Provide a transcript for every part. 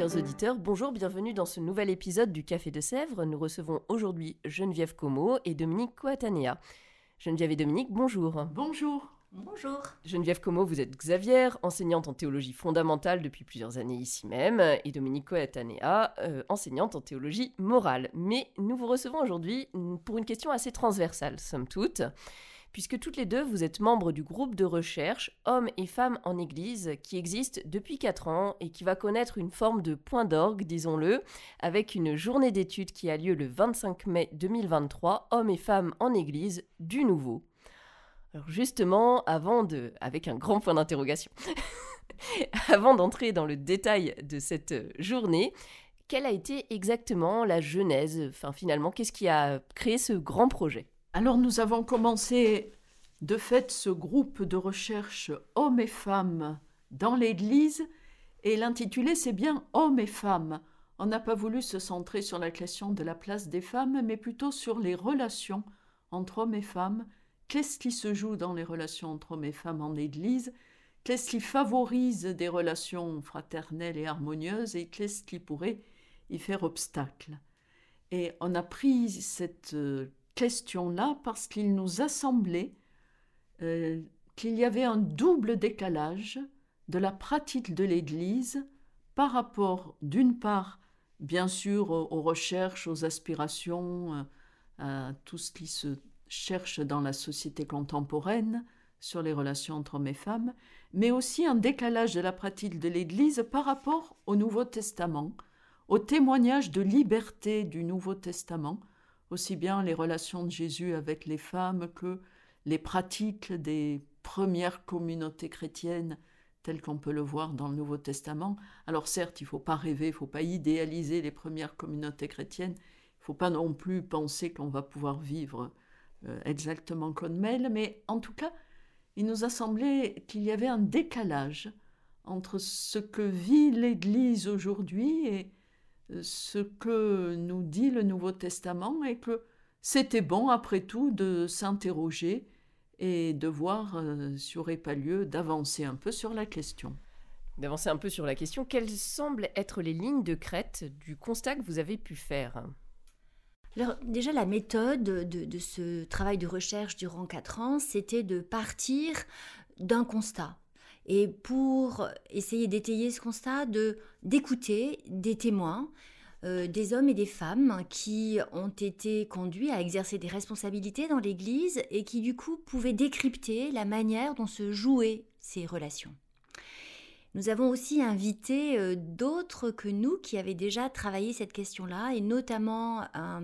Chers auditeurs, bonjour, bienvenue dans ce nouvel épisode du Café de Sèvres. Nous recevons aujourd'hui Geneviève Como et Dominique Coatanea. Geneviève et Dominique, bonjour. Bonjour. Bonjour. Geneviève Como, vous êtes Xavier, enseignante en théologie fondamentale depuis plusieurs années ici même, et Dominique Coatanea, euh, enseignante en théologie morale. Mais nous vous recevons aujourd'hui pour une question assez transversale, somme toute, puisque toutes les deux, vous êtes membres du groupe de recherche Hommes et femmes en Église, qui existe depuis 4 ans et qui va connaître une forme de point d'orgue, disons-le, avec une journée d'études qui a lieu le 25 mai 2023, Hommes et femmes en Église, du nouveau. Alors justement, avant de, avec un grand point d'interrogation, avant d'entrer dans le détail de cette journée, quelle a été exactement la genèse Enfin, finalement, qu'est-ce qui a créé ce grand projet? Alors nous avons commencé de fait ce groupe de recherche hommes et femmes dans l'Église et l'intitulé c'est bien hommes et femmes. On n'a pas voulu se centrer sur la question de la place des femmes, mais plutôt sur les relations entre hommes et femmes. Qu'est-ce qui se joue dans les relations entre hommes et femmes en Église? Qu'est-ce qui favorise des relations fraternelles et harmonieuses et qu'est-ce qui pourrait y faire obstacle? Et on a pris cette euh, question-là parce qu'il nous a semblé euh, qu'il y avait un double décalage de la pratique de l'Église par rapport, d'une part, bien sûr, aux, recherches, aux aspirations, euh, à tout ce qui se cherche dans la société contemporaine sur les relations entre hommes et femmes, mais aussi un décalage de la pratique de l'Église par rapport au Nouveau Testament, au témoignage de liberté du Nouveau Testament, aussi bien les relations de Jésus avec les femmes que les pratiques des premières communautés chrétiennes telles qu'on peut le voir dans le Nouveau Testament. Alors certes, il ne faut pas rêver, il ne faut pas idéaliser les premières communautés chrétiennes, il ne faut pas non plus penser qu'on va pouvoir vivre euh, exactement comme elle, mais en tout cas, il nous a semblé qu'il y avait un décalage entre ce que vit l'Église aujourd'hui et ce que nous dit le Nouveau Testament et que c'était bon, après tout, de s'interroger et de voir euh, s'il n'y aurait pas lieu d'avancer un peu sur la question. D'avancer un peu sur la question, quelles semblent être les lignes de crête du constat que vous avez pu faire? Alors, déjà, la méthode de, ce travail de recherche durant quatre ans, c'était de partir d'un constat. Et pour essayer d'étayer ce constat, de d'écouter des témoins, euh, des hommes et des femmes qui ont été conduits à exercer des responsabilités dans l'Église et qui du coup pouvaient décrypter la manière dont se jouaient ces relations. Nous avons aussi invité euh, d'autres que nous qui avaient déjà travaillé cette question-là, et notamment un,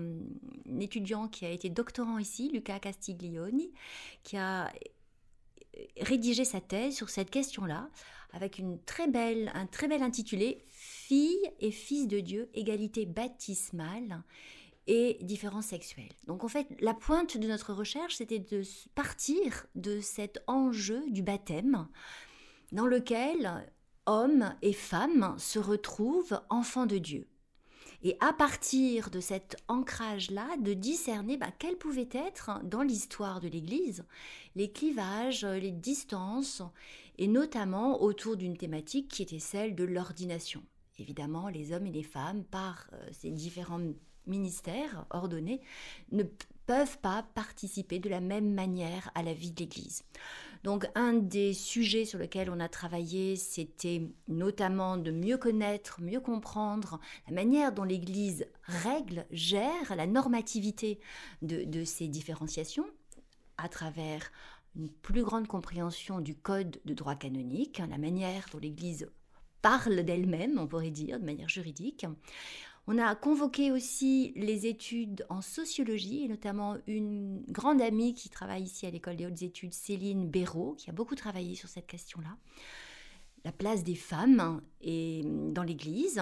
étudiant qui a été doctorant ici, Luca Castiglioni, qui a rédigé sa thèse sur cette question-là, avec une très belle, un très bel intitulé Fille et fils de Dieu, égalité baptismale et différences sexuelles. Donc en fait, la pointe de notre recherche, c'était de partir de cet enjeu du baptême dans lequel hommes et femmes se retrouvent enfants de Dieu. Et à partir de cet ancrage-là, de discerner bah, quels pouvaient être dans l'histoire de l'Église les clivages, les distances, et notamment autour d'une thématique qui était celle de l'ordination. Évidemment, les hommes et les femmes, par euh, ces différents ministères ordonnés, ne peuvent pas participer de la même manière à la vie de l'Église. Donc un des sujets sur lesquels on a travaillé, c'était notamment de mieux connaître, mieux comprendre la manière dont l'Église règle, gère la normativité de, ces différenciations à travers une plus grande compréhension du code de droit canonique, la manière dont l'Église parle d'elle-même, on pourrait dire, de manière juridique. On a convoqué aussi les études en sociologie, et notamment une grande amie qui travaille ici à l'école des hautes études, Céline Béraud, qui a beaucoup travaillé sur cette question-là. la place des femmes et, dans l'Église.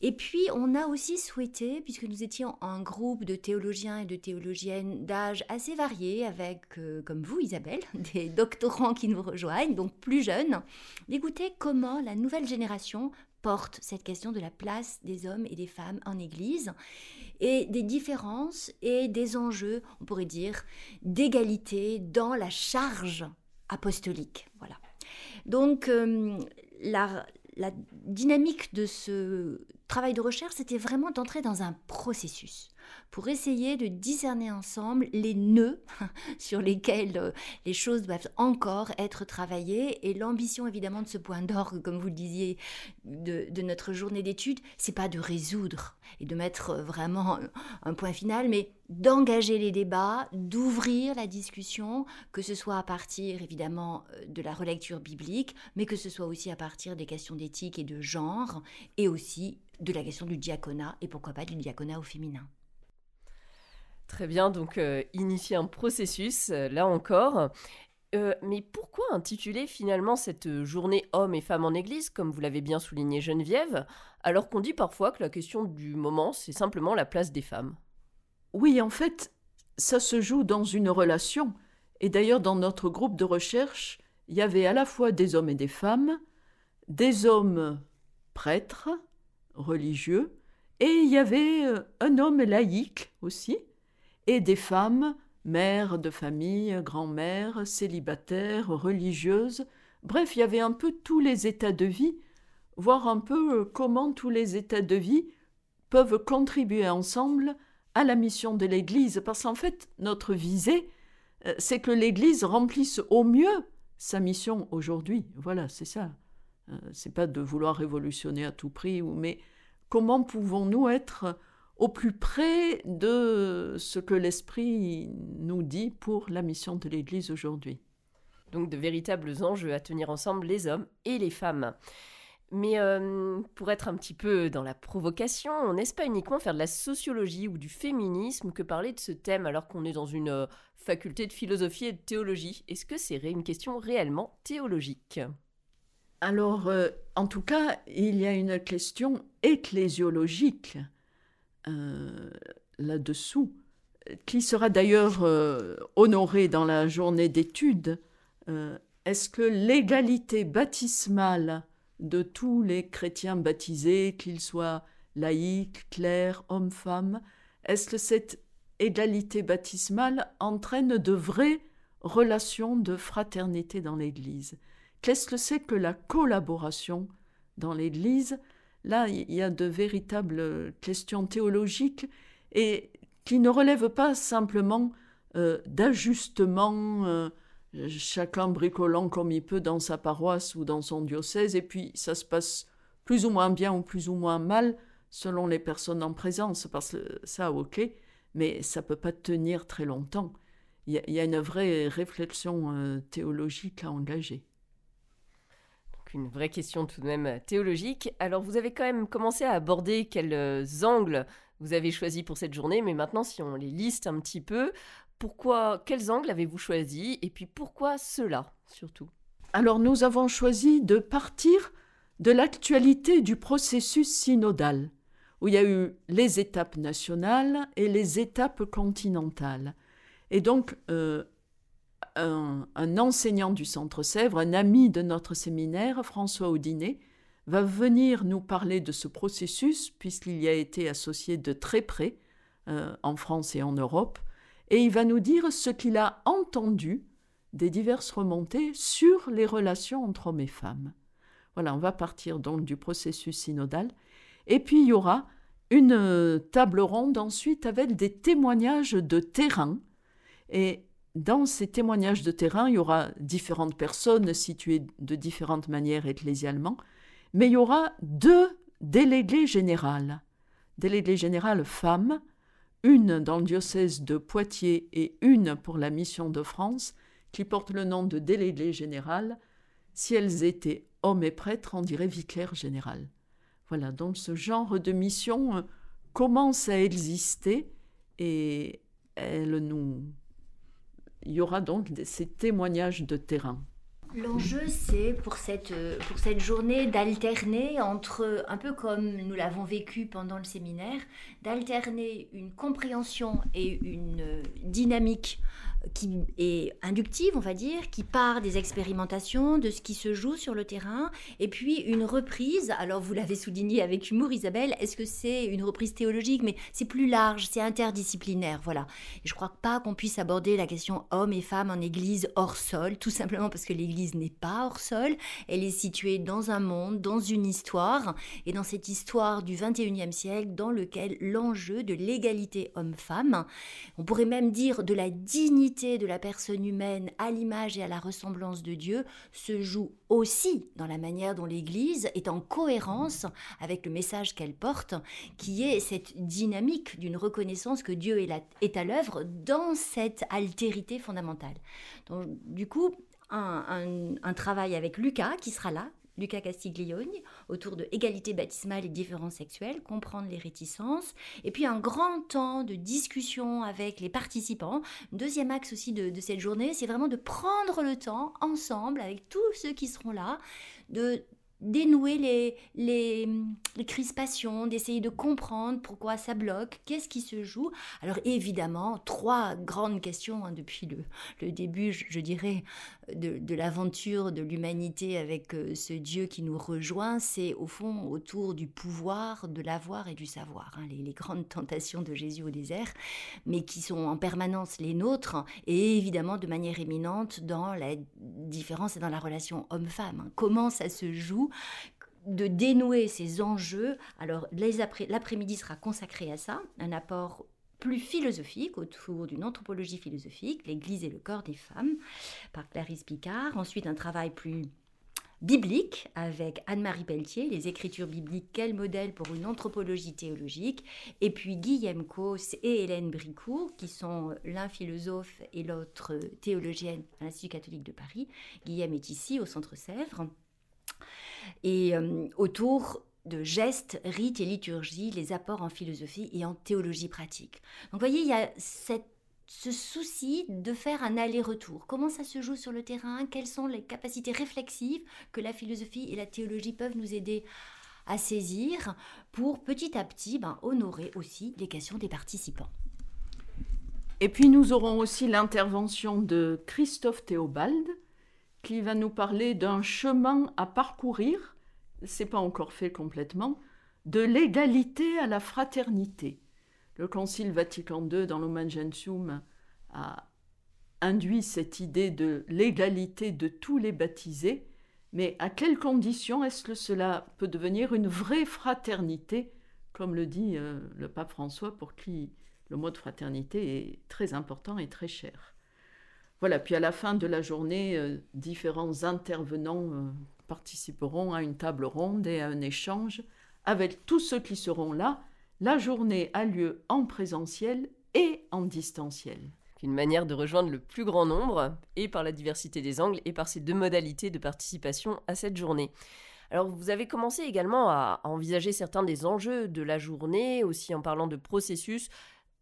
Et puis, on a aussi souhaité, puisque nous étions un groupe de théologiens et de théologiennes d'âge assez variés, avec, euh, comme vous, Isabelle, des doctorants qui nous rejoignent, donc plus jeunes, d'écouter comment la nouvelle génération porte cette question de la place des hommes et des femmes en Église et des différences et des enjeux, on pourrait dire, d'égalité dans la charge apostolique. Voilà. Donc, euh, la, dynamique de ce travail de recherche, c'était vraiment d'entrer dans un processus pour essayer de discerner ensemble les nœuds sur lesquels euh, les choses doivent encore être travaillées. Et l'ambition, évidemment, de ce point d'orgue, comme vous le disiez, de, notre journée d'études, c'est pas de résoudre et de mettre euh, vraiment un point final, mais d'engager les débats, d'ouvrir la discussion, que ce soit à partir évidemment euh, de la relecture biblique, mais que ce soit aussi à partir des questions d'éthique et de genre, et aussi de la question du diaconat, et pourquoi pas du diaconat au féminin. Très bien, donc euh, initier un processus, euh, là encore. mais pourquoi intituler finalement cette journée hommes et femmes en Église, comme vous l'avez bien souligné Geneviève, alors qu'on dit parfois que la question du moment, c'est simplement la place des femmes? Oui, en fait, ça se joue dans une relation. Et d'ailleurs, dans notre groupe de recherche, il y avait à la fois des hommes et des femmes, des hommes prêtres, religieux, et il y avait euh, un homme laïque aussi, et des femmes, mères de famille, grand-mères, célibataires, religieuses. Bref, il y avait un peu tous les états de vie, voir un peu euh, comment tous les états de vie peuvent contribuer ensemble à la mission de l'Église, parce qu'en fait, notre visée, euh, c'est que l'Église remplisse au mieux sa mission aujourd'hui. Voilà, c'est ça. Euh, c'est pas de vouloir révolutionner à tout prix, mais comment pouvons-nous être au plus près de ce que l'Esprit nous dit pour la mission de l'Église aujourd'hui. Donc de véritables enjeux à tenir ensemble les hommes et les femmes. Mais euh, pour être un petit peu dans la provocation, on n'est pas uniquement faire de la sociologie ou du féminisme que parler de ce thème alors qu'on est dans une euh, faculté de philosophie et de théologie. Est-ce que c'est une question réellement théologique? Alors, euh, en tout cas, il y a une question ecclésiologique là-dessous, qui sera d'ailleurs honorée dans la journée d'études. Est-ce que l'égalité baptismale de tous les chrétiens baptisés, qu'ils soient laïcs, clercs, hommes-femmes Est-ce que cette égalité baptismale entraîne de vraies relations de fraternité dans l'Église? Qu'est-ce que c'est que la collaboration dans l'Église? Là, il y a de véritables questions théologiques et qui ne relèvent pas simplement euh, d'ajustements euh, chacun bricolant comme il peut dans sa paroisse ou dans son diocèse, et puis ça se passe plus ou moins bien ou plus ou moins mal selon les personnes en présence, parce que ça, ok, mais ça peut pas tenir très longtemps. Il y, a une vraie réflexion euh, théologique à engager. Une vraie question tout de même théologique. Alors vous avez quand même commencé à aborder quels euh, angles vous avez choisis pour cette journée, mais maintenant si on les liste un petit peu, pourquoi, quels angles avez-vous choisi et puis pourquoi cela surtout? Alors nous avons choisi de partir de l'actualité du processus synodal, où il y a eu les étapes nationales et les étapes continentales. Et donc euh, un, enseignant du Centre Sèvres, un ami de notre séminaire, François Audinet, va venir nous parler de ce processus, puisqu'il y a été associé de très près euh, en France et en Europe, et il va nous dire ce qu'il a entendu des diverses remontées sur les relations entre hommes et femmes. Voilà, on va partir donc du processus synodal. Et puis il y aura une euh, table ronde ensuite avec des témoignages de terrain. Et dans ces témoignages de terrain, il y aura différentes personnes situées de différentes manières ecclésialement, mais il y aura deux délégués générales. Délégués générales femmes, une dans le diocèse de Poitiers et une pour la mission de France, qui portent le nom de délégué général. Si elles étaient hommes et prêtres, on dirait vicaire général. Voilà, donc ce genre de mission euh, commence à exister et elle nous... il y aura donc ces témoignages de terrain. L'enjeu, c'est pour cette, pour cette journée d'alterner entre, un peu comme nous l'avons vécu pendant le séminaire, d'alterner une compréhension et une dynamique qui est inductive, on va dire, qui part des expérimentations, de ce qui se joue sur le terrain, et puis une reprise, alors vous l'avez souligné avec humour Isabelle, est-ce que c'est une reprise théologique, mais c'est plus large, c'est interdisciplinaire, voilà. Et je crois pas qu'on puisse aborder la question hommes et femmes en église hors sol, tout simplement parce que l'église n'est pas hors sol, elle est située dans un monde, dans une histoire, et dans cette histoire du 21e siècle, dans lequel l'enjeu de l'égalité homme-femme, on pourrait même dire de la dignité de la personne humaine à l'image et à la ressemblance de Dieu se joue aussi dans la manière dont l'Église est en cohérence avec le message qu'elle porte, qui est cette dynamique d'une reconnaissance que Dieu est, à l'œuvre dans cette altérité fondamentale. Donc, du coup, un, travail avec Lucas qui sera là, Lucas Castiglione, autour de égalité baptismale et différences sexuelles, comprendre les réticences, et puis un grand temps de discussion avec les participants. Deuxième axe aussi de, de cette journée, c'est vraiment de prendre le temps ensemble, avec tous ceux qui seront là, de dénouer les, les, les crispations, d'essayer de comprendre pourquoi ça bloque, qu'est-ce qui se joue. Alors évidemment, trois grandes questions hein, depuis le, le début, je, dirais, de, l'aventure de l'humanité avec euh, ce Dieu qui nous rejoint, c'est au fond autour du pouvoir, de l'avoir et du savoir, hein, les, les, grandes tentations de Jésus au désert, mais qui sont en permanence les nôtres, et évidemment de manière éminente dans la différence et dans la relation homme-femme. Hein. Comment ça se joue de dénouer ces enjeux. Alors l'après-midi sera consacré à ça, un apport plus philosophique autour d'une anthropologie philosophique, l'Église et le corps des femmes, par Clarisse Picard. Ensuite, un travail plus biblique avec Anne-Marie Pelletier, les écritures bibliques, quel modèle pour une anthropologie théologique, et puis Guillaume Cos et Hélène Bricourt, qui sont l'un philosophe et l'autre théologienne à l'Institut catholique de Paris. Guillaume est ici au Centre Sèvres et euh, autour de gestes, rites et liturgies, les apports en philosophie et en théologie pratique. Donc vous voyez, il y a ce souci de faire un aller-retour. Comment ça se joue sur le terrain? Quelles sont les capacités réflexives que la philosophie et la théologie peuvent nous aider à saisir pour petit à petit ben, honorer aussi les questions des participants? Et puis nous aurons aussi l'intervention de Christophe Théobald, qui va nous parler d'un chemin à parcourir, c'est pas encore fait complètement, de l'égalité à la fraternité. Le Concile Vatican II, dans l'Omen Gentium, a induit cette idée de l'égalité de tous les baptisés, mais à quelles conditions est-ce que cela peut devenir une vraie fraternité, comme le dit euh, le pape François, pour qui le mot de fraternité est très important et très cher voilà, puis à la fin de la journée, euh, différents intervenants euh, participeront à une table ronde et à un échange avec tous ceux qui seront là. La journée a lieu en présentiel et en distanciel. Une manière de rejoindre le plus grand nombre, et par la diversité des angles, et par ces deux modalités de participation à cette journée. Alors vous avez commencé également à envisager certains des enjeux de la journée, aussi en parlant de processus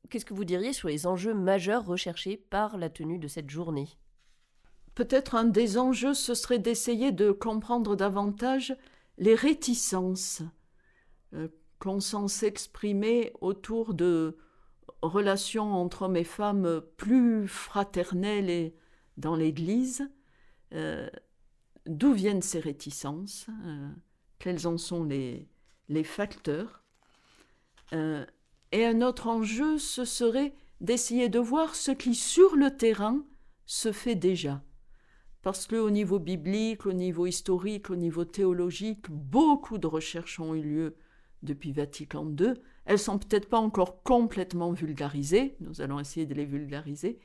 Qu'est-ce que vous diriez sur les enjeux majeurs recherchés par la tenue de cette journée? Peut-être un des enjeux, ce serait d'essayer de comprendre davantage les réticences euh, qu'on sent s'exprimer autour de relations entre hommes et femmes plus fraternelles et dans l'Église. Euh, d'où viennent ces réticences? Euh, Quels en sont les, les facteurs? Et un autre enjeu, ce serait d'essayer de voir ce qui, sur le terrain, se fait déjà. Parce qu'au niveau biblique, au niveau historique, au niveau théologique, beaucoup de recherches ont eu lieu depuis Vatican II. Elles sont peut-être pas encore complètement vulgarisées, nous allons essayer de les vulgariser,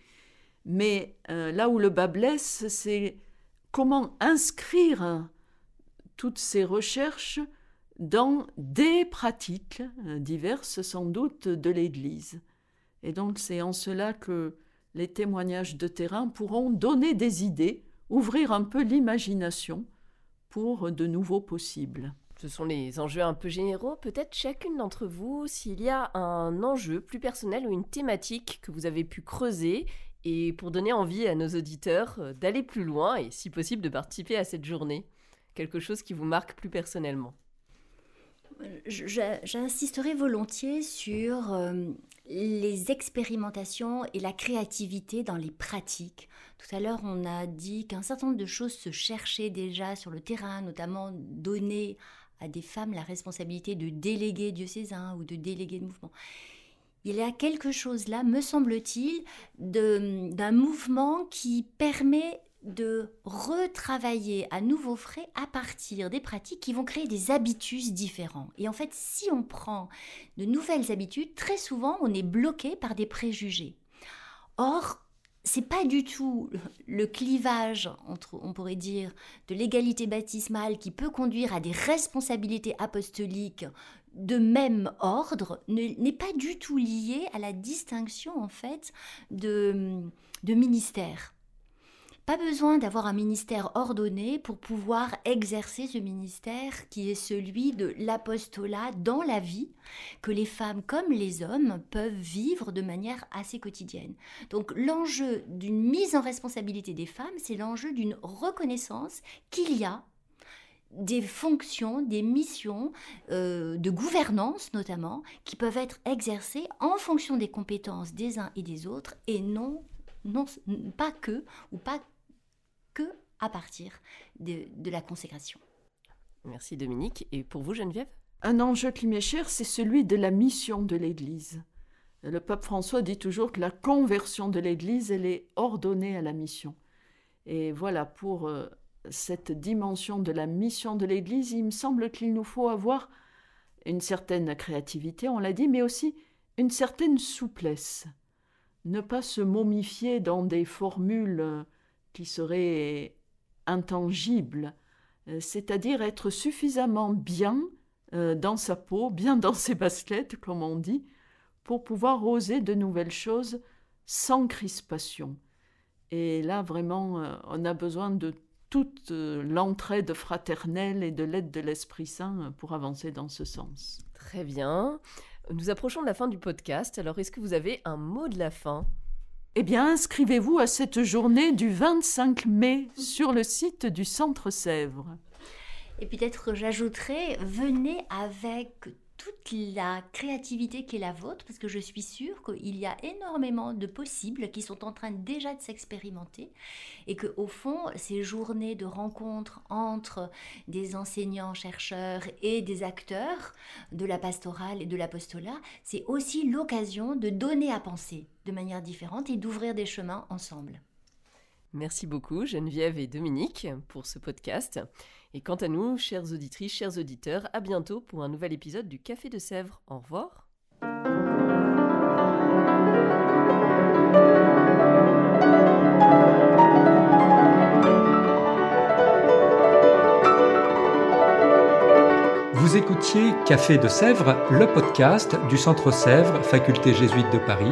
mais euh, là où le bas blesse, c'est comment inscrire toutes ces recherches dans des pratiques euh, diverses sans doute de l'Église. Et donc c'est en cela que les témoignages de terrain pourront donner des idées, ouvrir un peu l'imagination pour de nouveaux possibles. Ce sont les enjeux un peu généraux. Peut-être chacune d'entre vous, s'il y a un enjeu plus personnel ou une thématique que vous avez pu creuser et pour donner envie à nos auditeurs euh, d'aller plus loin et si possible de participer à cette journée Quelque chose qui vous marque plus personnellement J'insisterai volontiers sur euh, les expérimentations et la créativité dans les pratiques. Tout à l'heure, on a dit qu'un certain nombre de choses se cherchaient déjà sur le terrain, notamment donner à des femmes la responsabilité de déléguer diocésain ou de déléguer de mouvement. Il y a quelque chose là, me semble-t-il, d'un mouvement qui permet de retravailler à nouveau frais à partir des pratiques qui vont créer des habitudes différents. Et en fait, si on prend de nouvelles habitudes, très souvent, on est bloqué par des préjugés. Or, c'est pas du tout le clivage entre, on pourrait dire, de l'égalité baptismale qui peut conduire à des responsabilités apostoliques de même ordre, n'est pas du tout lié à la distinction en fait de, de ministères. Pas besoin d'avoir un ministère ordonné pour pouvoir exercer ce ministère qui est celui de l'apostolat dans la vie que les femmes comme les hommes peuvent vivre de manière assez quotidienne. Donc l'enjeu d'une mise en responsabilité des femmes, c'est l'enjeu d'une reconnaissance qu'il y a des fonctions, des missions euh, de gouvernance notamment, qui peuvent être exercées en fonction des compétences des uns et des autres et non, non pas que ou pas que à partir de, la consécration. Merci Dominique. Et pour vous Geneviève? Un enjeu qui m'est cher, c'est celui de la mission de l'Église. Le pape François dit toujours que la conversion de l'Église, elle est ordonnée à la mission. Et voilà, pour euh, cette dimension de la mission de l'Église, il me semble qu'il nous faut avoir une certaine créativité, on l'a dit, mais aussi une certaine souplesse. Ne pas se momifier dans des formules qui serait intangible, euh, c'est-à-dire être suffisamment bien euh, dans sa peau, bien dans ses baskets, comme on dit, pour pouvoir oser de nouvelles choses sans crispation. Et là, vraiment, euh, on a besoin de toute l'entraide fraternelle et de l'aide de l'Esprit Saint pour avancer dans ce sens. Très bien. Nous approchons de la fin du podcast. Alors, est-ce que vous avez un mot de la fin? Eh bien, inscrivez-vous à cette journée du 25 mai sur le site du Centre Sèvres. Et peut-être j'ajouterai, venez avec toute la créativité qui est la vôtre, parce que je suis sûre qu'il y a énormément de possibles qui sont en train déjà de s'expérimenter, et que au fond, ces journées de rencontres entre des enseignants, chercheurs et des acteurs de la pastorale et de l'apostolat, c'est aussi l'occasion de donner à penser de manière différente et d'ouvrir des chemins ensemble. Merci beaucoup Geneviève et Dominique pour ce podcast. Et quant à nous, chères auditrices, chers auditeurs, à bientôt pour un nouvel épisode du Café de Sèvres. Au revoir. Vous écoutiez Café de Sèvres, le podcast du Centre Sèvres, Faculté jésuite de Paris,